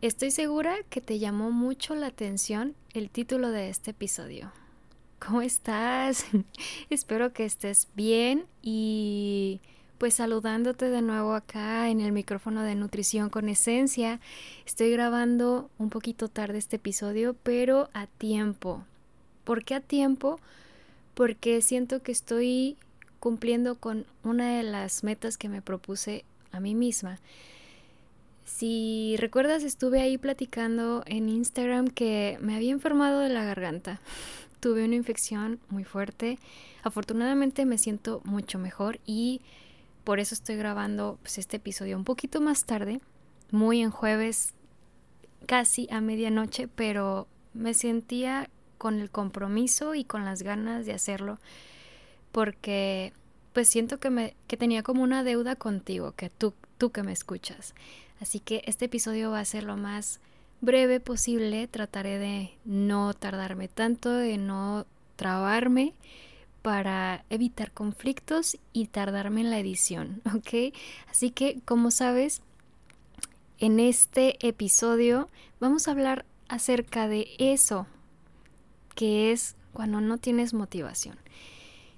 Estoy segura que te llamó mucho la atención el título de este episodio. ¿Cómo estás? Espero que estés bien y pues saludándote de nuevo acá en el micrófono de Nutrición con Esencia. Estoy grabando un poquito tarde este episodio, pero a tiempo. ¿Por qué a tiempo? Porque siento que estoy cumpliendo con una de las metas que me propuse a mí misma. Si recuerdas, estuve ahí platicando en Instagram que me había enfermado de la garganta. Tuve una infección muy fuerte. Afortunadamente me siento mucho mejor y por eso estoy grabando pues, este episodio un poquito más tarde, muy en jueves, casi a medianoche, pero me sentía con el compromiso y con las ganas de hacerlo porque pues siento que me que tenía como una deuda contigo, que tú tú que me escuchas. Así que este episodio va a ser lo más breve posible, trataré de no tardarme tanto, de no trabarme para evitar conflictos y tardarme en la edición, ¿ok? Así que, como sabes, en este episodio vamos a hablar acerca de eso, que es cuando no tienes motivación.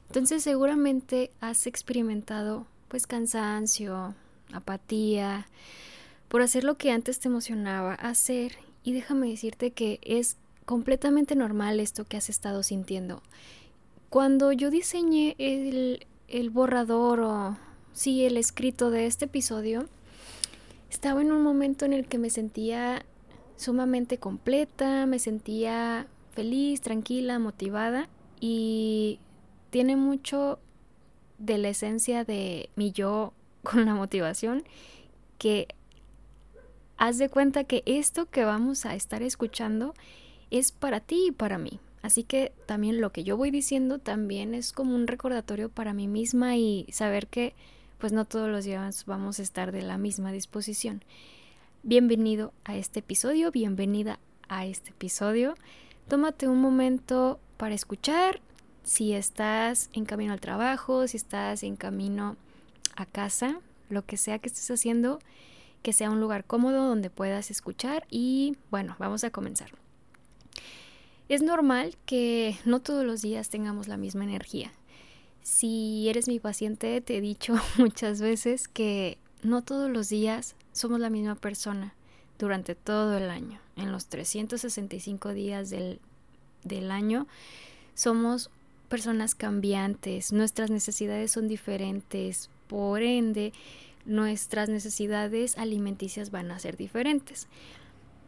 Entonces seguramente has experimentado pues cansancio, apatía, por hacer lo que antes te emocionaba hacer y déjame decirte que es completamente normal esto que has estado sintiendo. Cuando yo diseñé el, el borrador o sí el escrito de este episodio, estaba en un momento en el que me sentía sumamente completa, me sentía feliz, tranquila, motivada y tiene mucho de la esencia de mi yo con la motivación que haz de cuenta que esto que vamos a estar escuchando es para ti y para mí. Así que también lo que yo voy diciendo también es como un recordatorio para mí misma y saber que pues no todos los días vamos a estar de la misma disposición. Bienvenido a este episodio, bienvenida a este episodio. Tómate un momento para escuchar si estás en camino al trabajo, si estás en camino a casa, lo que sea que estés haciendo, que sea un lugar cómodo donde puedas escuchar y bueno, vamos a comenzar. Es normal que no todos los días tengamos la misma energía. Si eres mi paciente, te he dicho muchas veces que no todos los días somos la misma persona durante todo el año. En los 365 días del, del año somos personas cambiantes, nuestras necesidades son diferentes, por ende nuestras necesidades alimenticias van a ser diferentes.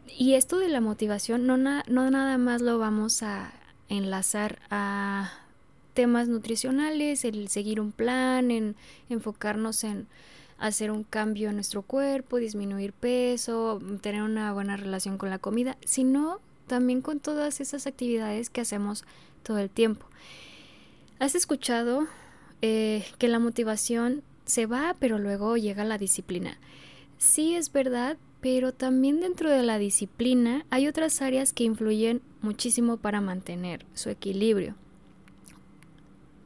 Y esto de la motivación no, no nada más lo vamos a enlazar a temas nutricionales, el seguir un plan, en enfocarnos en hacer un cambio en nuestro cuerpo, disminuir peso, tener una buena relación con la comida, sino también con todas esas actividades que hacemos todo el tiempo. ¿Has escuchado eh, que la motivación se va, pero luego llega la disciplina? Sí es verdad, pero también dentro de la disciplina hay otras áreas que influyen muchísimo para mantener su equilibrio.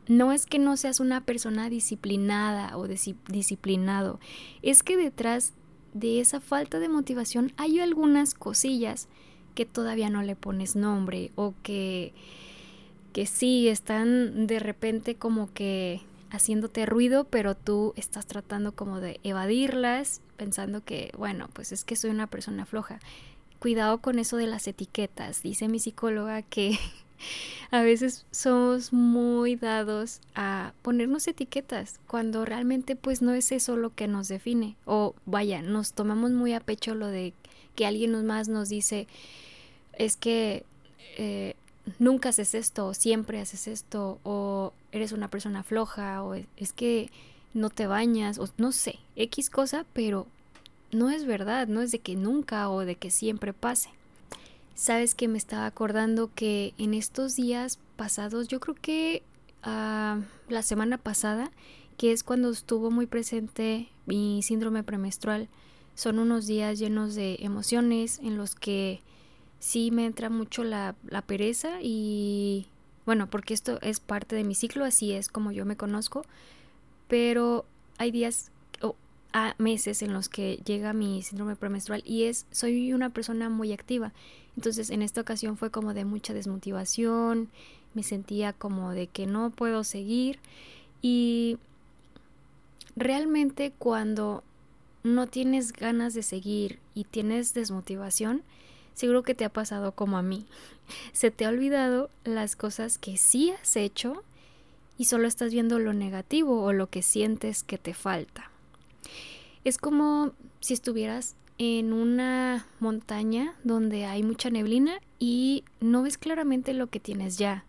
No es que no seas una persona disciplinada o disciplinado, es que detrás de esa falta de motivación hay algunas cosillas que todavía no le pones nombre o que, que sí están de repente como que haciéndote ruido, pero tú estás tratando como de evadirlas, pensando que, bueno, pues es que soy una persona floja. Cuidado con eso de las etiquetas. Dice mi psicóloga que a veces somos muy dados a ponernos etiquetas cuando realmente pues no es eso lo que nos define. O vaya, nos tomamos muy a pecho lo de que alguien más nos dice es que eh, nunca haces esto, o siempre haces esto, o eres una persona floja, o es que no te bañas, o no sé, X cosa, pero no es verdad, no es de que nunca o de que siempre pase. Sabes que me estaba acordando que en estos días pasados, yo creo que uh, la semana pasada, que es cuando estuvo muy presente mi síndrome premenstrual, son unos días llenos de emociones en los que sí me entra mucho la, pereza y bueno, porque esto es parte de mi ciclo, así es como yo me conozco, pero hay días, a meses en los que llega mi síndrome premenstrual y es soy una persona muy activa. Entonces en esta ocasión fue como de mucha desmotivación, me sentía como de que no puedo seguir y realmente cuando no tienes ganas de seguir y tienes desmotivación, seguro que te ha pasado como a mí. Se te ha olvidado las cosas que sí has hecho y solo estás viendo lo negativo o lo que sientes que te falta. Es como si estuvieras en una montaña donde hay mucha neblina y no ves claramente lo que tienes ya.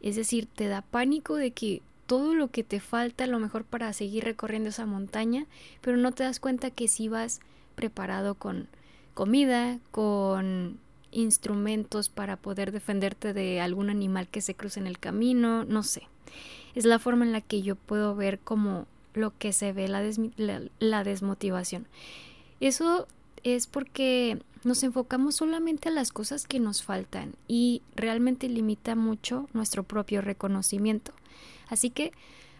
Es decir, te da pánico de que todo lo que te falta a lo mejor para seguir recorriendo esa montaña, pero no te das cuenta que si vas preparado con comida, con instrumentos para poder defenderte de algún animal que se cruce en el camino, no sé. Es la forma en la que yo puedo ver como lo que se ve la, la desmotivación. Eso es porque nos enfocamos solamente a las cosas que nos faltan y realmente limita mucho nuestro propio reconocimiento. Así que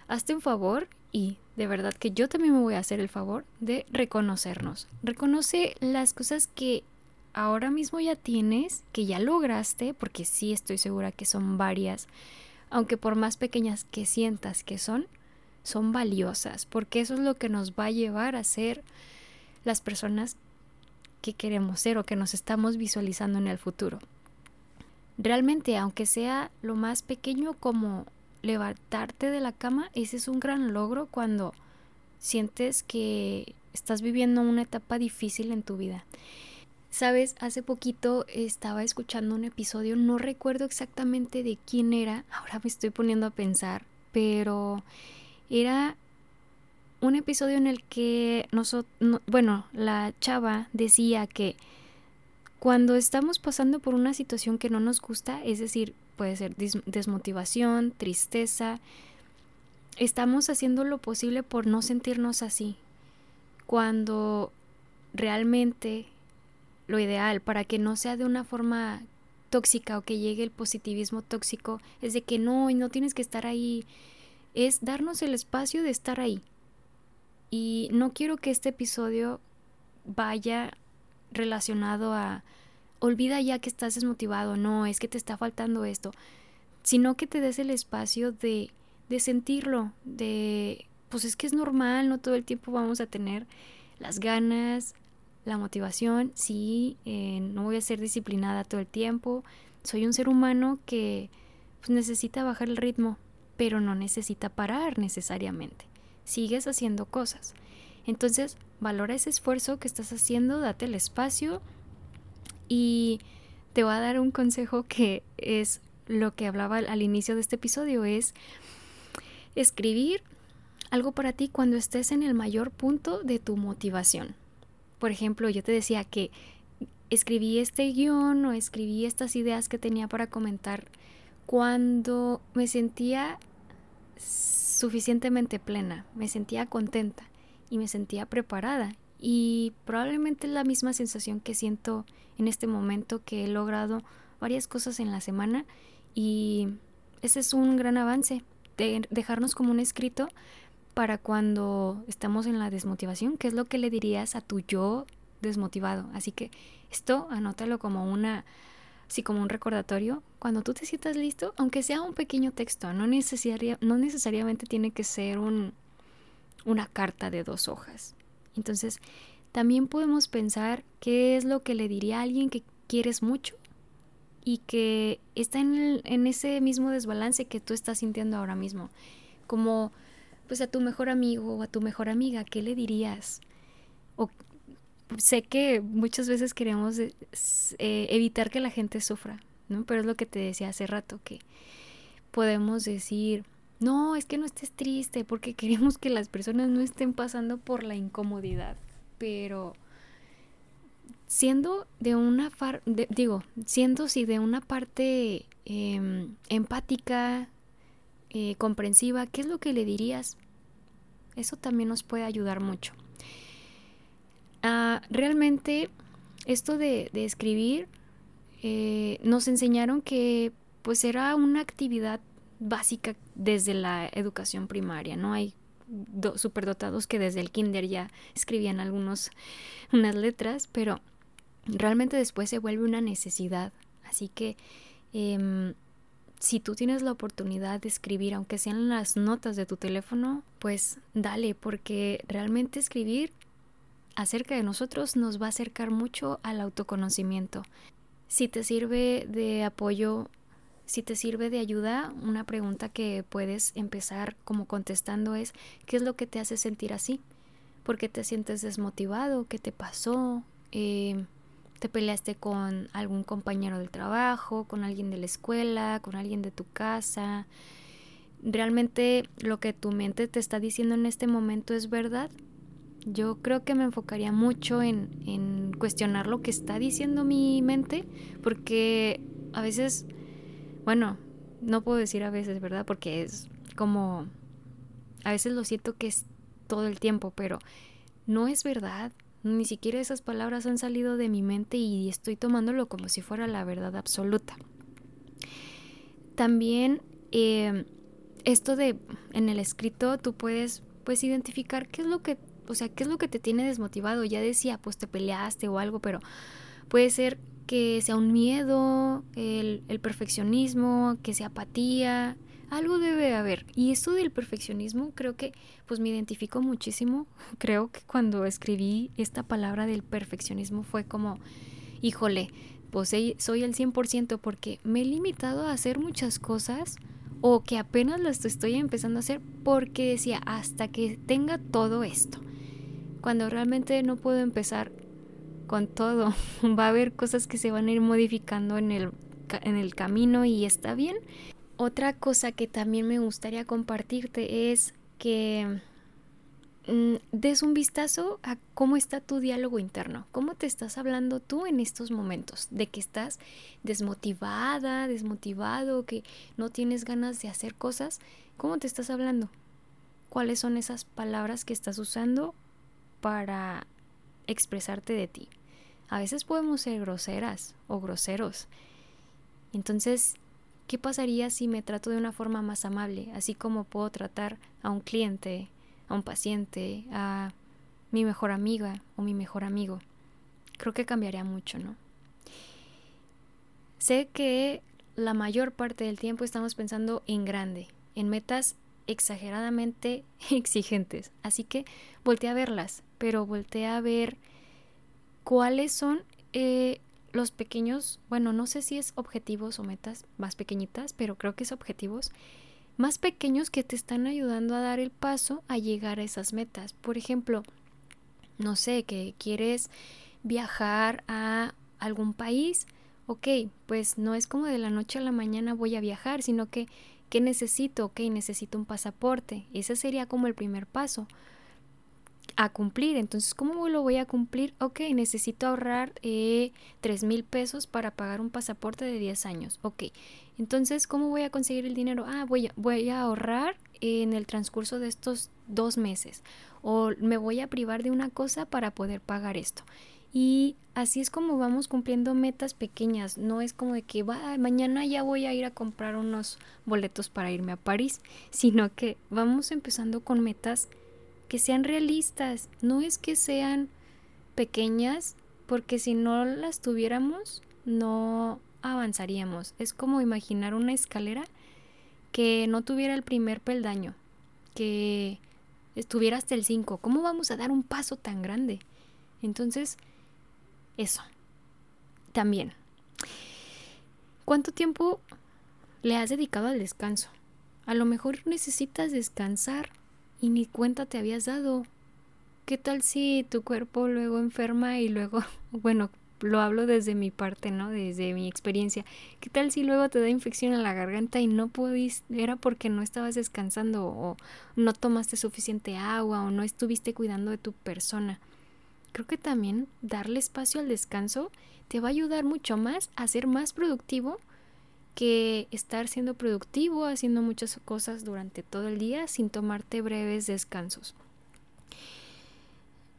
hazte un favor y de verdad que yo también me voy a hacer el favor de reconocernos. Reconoce las cosas que ahora mismo ya tienes, que ya lograste, porque sí estoy segura que son varias, aunque por más pequeñas que sientas que son, son valiosas, porque eso es lo que nos va a llevar a ser las personas que queremos ser o que nos estamos visualizando en el futuro. Realmente, aunque sea lo más pequeño como levantarte de la cama, ese es un gran logro cuando sientes que estás viviendo una etapa difícil en tu vida. Sabes, hace poquito estaba escuchando un episodio, no recuerdo exactamente de quién era, ahora me estoy poniendo a pensar, pero era un episodio en el que nosotros, bueno, la chava decía que cuando estamos pasando por una situación que no nos gusta, es decir, puede ser desmotivación, tristeza. Estamos haciendo lo posible por no sentirnos así. Cuando realmente lo ideal para que no sea de una forma tóxica o que llegue el positivismo tóxico es de que no y no tienes que estar ahí. Es darnos el espacio de estar ahí. Y no quiero que este episodio vaya relacionado a olvida ya que estás desmotivado, no, es que te está faltando esto, sino que te des el espacio de, de sentirlo, de, pues es que es normal, no todo el tiempo vamos a tener las ganas, la motivación, sí, eh, no voy a ser disciplinada todo el tiempo, soy un ser humano que pues, necesita bajar el ritmo, pero no necesita parar necesariamente, sigues haciendo cosas. Entonces, valora ese esfuerzo que estás haciendo, date el espacio, y te voy a dar un consejo que es lo que hablaba al inicio de este episodio, es escribir algo para ti cuando estés en el mayor punto de tu motivación. Por ejemplo, yo te decía que escribí este guion o escribí estas ideas que tenía para comentar cuando me sentía suficientemente plena, me sentía contenta y me sentía preparada y probablemente es la misma sensación que siento en este momento que he logrado varias cosas en la semana y ese es un gran avance de dejarnos como un escrito para cuando estamos en la desmotivación, que es lo que le dirías a tu yo desmotivado. Así que esto anótalo como una así como un recordatorio cuando tú te sientas listo, aunque sea un pequeño texto, no, necesaria, no necesariamente tiene que ser un, una carta de dos hojas. Entonces, también podemos pensar qué es lo que le diría a alguien que quieres mucho y que está en, ese mismo desbalance que tú estás sintiendo ahora mismo. Como pues a tu mejor amigo o a tu mejor amiga, ¿qué le dirías? O sé que muchas veces queremos eh, evitar que la gente sufra, ¿no? Pero es lo que te decía hace rato, que podemos decir, no, es que no estés triste porque queremos que las personas no estén pasando por la incomodidad. Pero siendo de una digo, siendo si de una parte em, empática, eh, comprensiva, ¿qué es lo que le dirías? Eso también nos puede ayudar mucho. Ah, realmente, esto de, escribir, eh, nos enseñaron que pues era una actividad básica desde la educación primaria, ¿no? Hay superdotados que desde el kinder ya escribían algunos unas letras, pero realmente después se vuelve una necesidad. Así que em, si tú tienes la oportunidad de escribir, aunque sean las notas de tu teléfono, pues dale, porque realmente escribir acerca de nosotros nos va a acercar mucho al autoconocimiento. Si te sirve de apoyo, si te sirve de ayuda, una pregunta que puedes empezar como contestando es, ¿qué es lo que te hace sentir así? ¿Por qué te sientes desmotivado? ¿Qué te pasó? Eh, te peleaste con algún compañero del trabajo, con alguien de la escuela, con alguien de tu casa. ¿Realmente lo que tu mente te está diciendo en este momento es verdad? Yo creo que me enfocaría mucho en, en cuestionar lo que está diciendo mi mente, porque a veces, bueno, no puedo decir a veces, ¿verdad? Porque es como, a veces lo siento que es todo el tiempo, pero no es verdad. Ni siquiera esas palabras han salido de mi mente y estoy tomándolo como si fuera la verdad absoluta. También eh, esto de en el escrito tú puedes pues identificar qué es lo que, o sea, qué es lo que te tiene desmotivado. Ya decía, pues te peleaste o algo, pero puede ser que sea un miedo, el, el perfeccionismo, que sea apatía, algo debe haber. Y esto del perfeccionismo creo que pues me identifico muchísimo. Creo que cuando escribí esta palabra del perfeccionismo fue como, híjole, pues soy el 100% porque me he limitado a hacer muchas cosas o que apenas las estoy empezando a hacer porque decía hasta que tenga todo esto. Cuando realmente no puedo empezar con todo, va a haber cosas que se van a ir modificando en el, en el camino y está bien. Otra cosa que también me gustaría compartirte es que mm, des un vistazo a cómo está tu diálogo interno, cómo te estás hablando tú en estos momentos, de que estás desmotivada, desmotivado, que no tienes ganas de hacer cosas, ¿cómo te estás hablando? ¿Cuáles son esas palabras que estás usando para expresarte de ti? A veces podemos ser groseras o groseros. Entonces, ¿Qué pasaría si me trato de una forma más amable, así como puedo tratar a un cliente, a un paciente, a mi mejor amiga o mi mejor amigo? Creo que cambiaría mucho, ¿no? Sé que la mayor parte del tiempo estamos pensando en grande, en metas exageradamente exigentes, así que volteé a verlas, pero volteé a ver cuáles son eh, los pequeños, bueno, no sé si es objetivos o metas más pequeñitas, pero creo que es objetivos más pequeños que te están ayudando a dar el paso a llegar a esas metas. Por ejemplo, no sé, que quieres viajar a algún país, ok, pues no es como de la noche a la mañana voy a viajar, sino que, ¿qué necesito? Ok, necesito un pasaporte. Ese sería como el primer paso a cumplir. Entonces, ¿cómo lo voy a cumplir? Ok, necesito ahorrar eh, tres mil pesos para pagar un pasaporte de 10 años. Ok, entonces, ¿cómo voy a conseguir el dinero? Ah, voy a, voy a ahorrar en el transcurso de estos dos meses. O me voy a privar de una cosa para poder pagar esto. Y así es como vamos cumpliendo metas pequeñas. No es como de que mañana ya voy a ir a comprar unos boletos para irme a París, sino que vamos empezando con metas que sean realistas, no es que sean pequeñas, porque si no las tuviéramos, no avanzaríamos. Es como imaginar una escalera que no tuviera el primer peldaño, que estuviera hasta el 5. ¿Cómo vamos a dar un paso tan grande? Entonces, eso. También. ¿Cuánto tiempo le has dedicado al descanso? A lo mejor necesitas descansar y ni cuenta te habías dado. ¿Qué tal si tu cuerpo luego enferma y luego, bueno, lo hablo desde mi parte, ¿no? Desde mi experiencia. ¿Qué tal si luego te da infección en la garganta y no pudiste, era porque no estabas descansando o no tomaste suficiente agua o no estuviste cuidando de tu persona? Creo que también darle espacio al descanso te va a ayudar mucho más a ser más productivo que estar siendo productivo, haciendo muchas cosas durante todo el día sin tomarte breves descansos.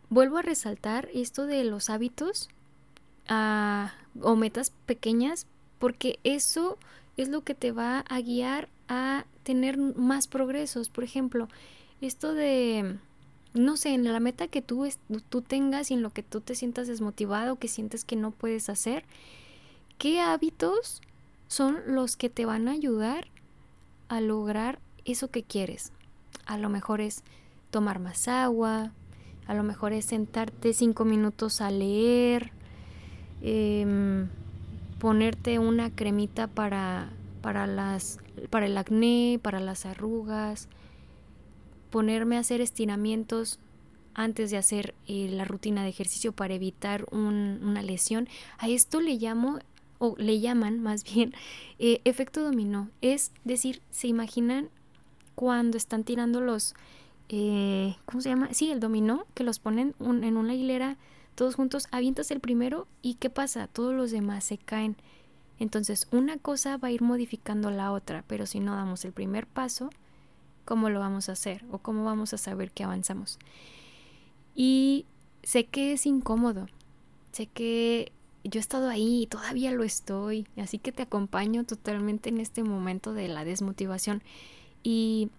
Vuelvo a resaltar esto de los hábitos ah, o metas pequeñas porque eso es lo que te va a guiar a tener más progresos. Por ejemplo, esto de, no sé, en la meta que tú, tú tengas y en lo que tú te sientas desmotivado, que sientes que no puedes hacer, ¿qué hábitos son los que te van a ayudar a lograr eso que quieres? A lo mejor es tomar más agua, a lo mejor es sentarte cinco minutos a leer, em, ponerte una cremita para, para, las, para el acné, para las arrugas, ponerme a hacer estiramientos antes de hacer eh, la rutina de ejercicio para evitar una lesión. A esto le llamo, o le llaman más bien, eh, efecto dominó. Es decir, se imaginan cuando están tirando los, eh, ¿cómo se llama? Sí, el dominó, que los ponen en una hilera todos juntos, avientas el primero y ¿qué pasa? Todos los demás se caen. Entonces, una cosa va a ir modificando la otra, pero si no damos el primer paso, ¿cómo lo vamos a hacer? ¿O cómo vamos a saber que avanzamos? Y sé que es incómodo, sé que yo he estado ahí y todavía lo estoy, así que te acompaño totalmente en este momento de la desmotivación. Y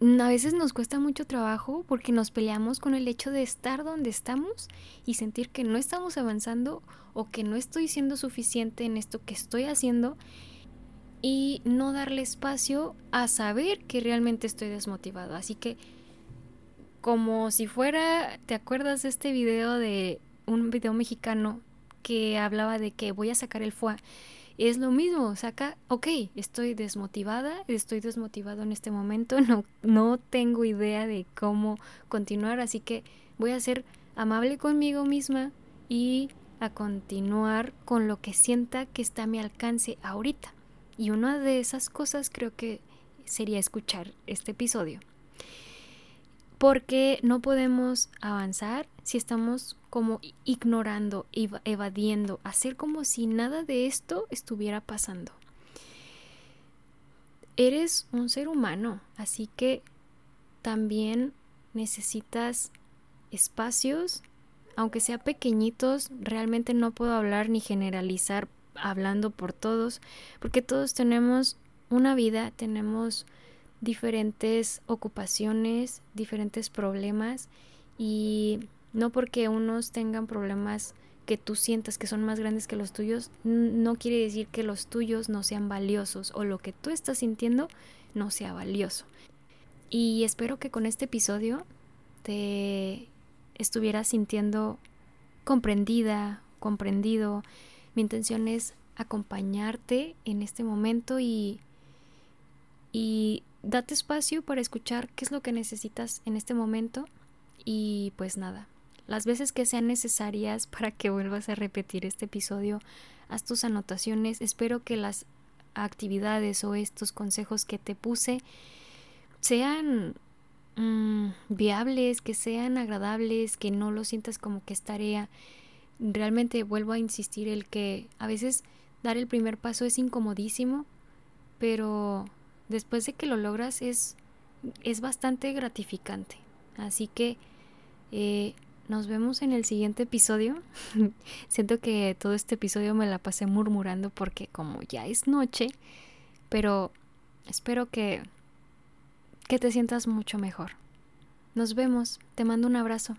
a veces nos cuesta mucho trabajo porque nos peleamos con el hecho de estar donde estamos y sentir que no estamos avanzando o que no estoy siendo suficiente en esto que estoy haciendo y no darle espacio a saber que realmente estoy desmotivado. Así que como si fuera, ¿te acuerdas de este video de un video mexicano que hablaba de que voy a sacar el foie? es lo mismo, saca, ok, estoy desmotivada, estoy desmotivado en este momento, no, no tengo idea de cómo continuar, así que voy a ser amable conmigo misma y a continuar con lo que sienta que está a mi alcance ahorita. Y una de esas cosas creo que sería escuchar este episodio. Porque no podemos avanzar si estamos como ignorando, evadiendo, hacer como si nada de esto estuviera pasando. Eres un ser humano, así que también necesitas espacios, aunque sea pequeñitos, realmente no puedo hablar ni generalizar hablando por todos, porque todos tenemos una vida, tenemos diferentes ocupaciones, diferentes problemas y no porque unos tengan problemas que tú sientas que son más grandes que los tuyos, no quiere decir que los tuyos no sean valiosos o lo que tú estás sintiendo no sea valioso. Y espero que con este episodio te estuvieras sintiendo comprendida, comprendido. Mi intención es acompañarte en este momento y, y date espacio para escuchar qué es lo que necesitas en este momento. Y pues nada, las veces que sean necesarias para que vuelvas a repetir este episodio. Haz tus anotaciones. Espero que las actividades o estos consejos que te puse sean mm, viables, que sean agradables, que no lo sientas como que es tarea. Realmente vuelvo a insistir el que a veces dar el primer paso es incomodísimo, pero después de que lo logras es, es bastante gratificante. Así que eh, nos vemos en el siguiente episodio. Siento que todo este episodio me la pasé murmurando porque como ya es noche, pero espero que que te sientas mucho mejor. Nos vemos. Te mando un abrazo.